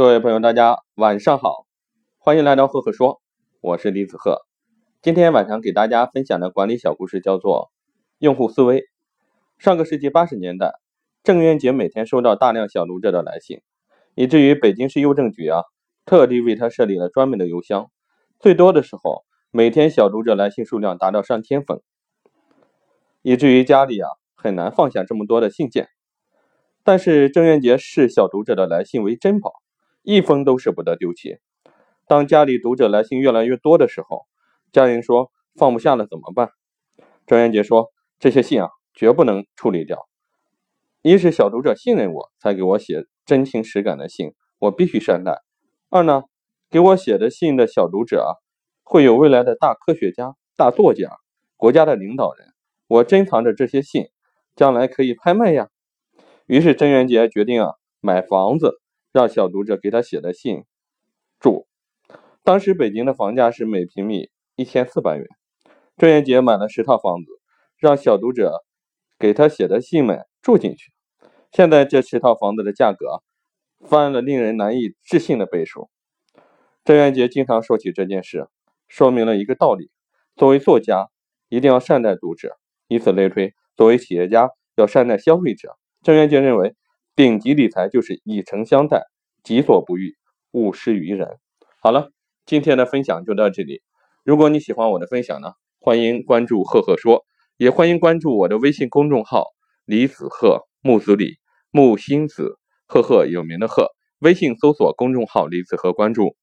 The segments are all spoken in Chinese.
各位朋友，大家晚上好，欢迎来到赫赫说，我是李子赫。今天晚上给大家分享的管理小故事叫做用户思维。上个世纪八十年代，郑渊洁每天收到大量小读者的来信，以至于北京市邮政局啊特地为他设立了专门的邮箱，最多的时候每天小读者来信数量达到上千封，以至于家里啊很难放下这么多的信件。但是郑渊洁视小读者的来信为珍宝。一封都舍不得丢弃。当家里读者来信越来越多的时候，家人说放不下了怎么办？张元杰说：“这些信啊，绝不能处理掉。一是小读者信任我才给我写真情实感的信，我必须善待；二呢，给我写的信的小读者啊，会有未来的大科学家、大作家、国家的领导人，我珍藏着这些信，将来可以拍卖呀。”于是郑渊洁决定啊，买房子。让小读者给他写的信住。当时北京的房价是每平米一千四百元。郑渊洁买了十套房子，让小读者给他写的信们住进去。现在这十套房子的价格翻了令人难以置信的倍数。郑渊洁经常说起这件事，说明了一个道理：作为作家，一定要善待读者。以此类推，作为企业家，要善待消费者。郑渊洁认为。顶级理财就是以诚相待，己所不欲，勿施于人。好了，今天的分享就到这里。如果你喜欢我的分享呢，欢迎关注赫赫说，也欢迎关注我的微信公众号李子赫木子李木星子赫赫有名的赫。微信搜索公众号李子赫关注。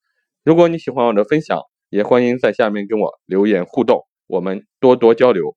如果你喜欢我的分享，也欢迎在下面跟我留言互动，我们多多交流。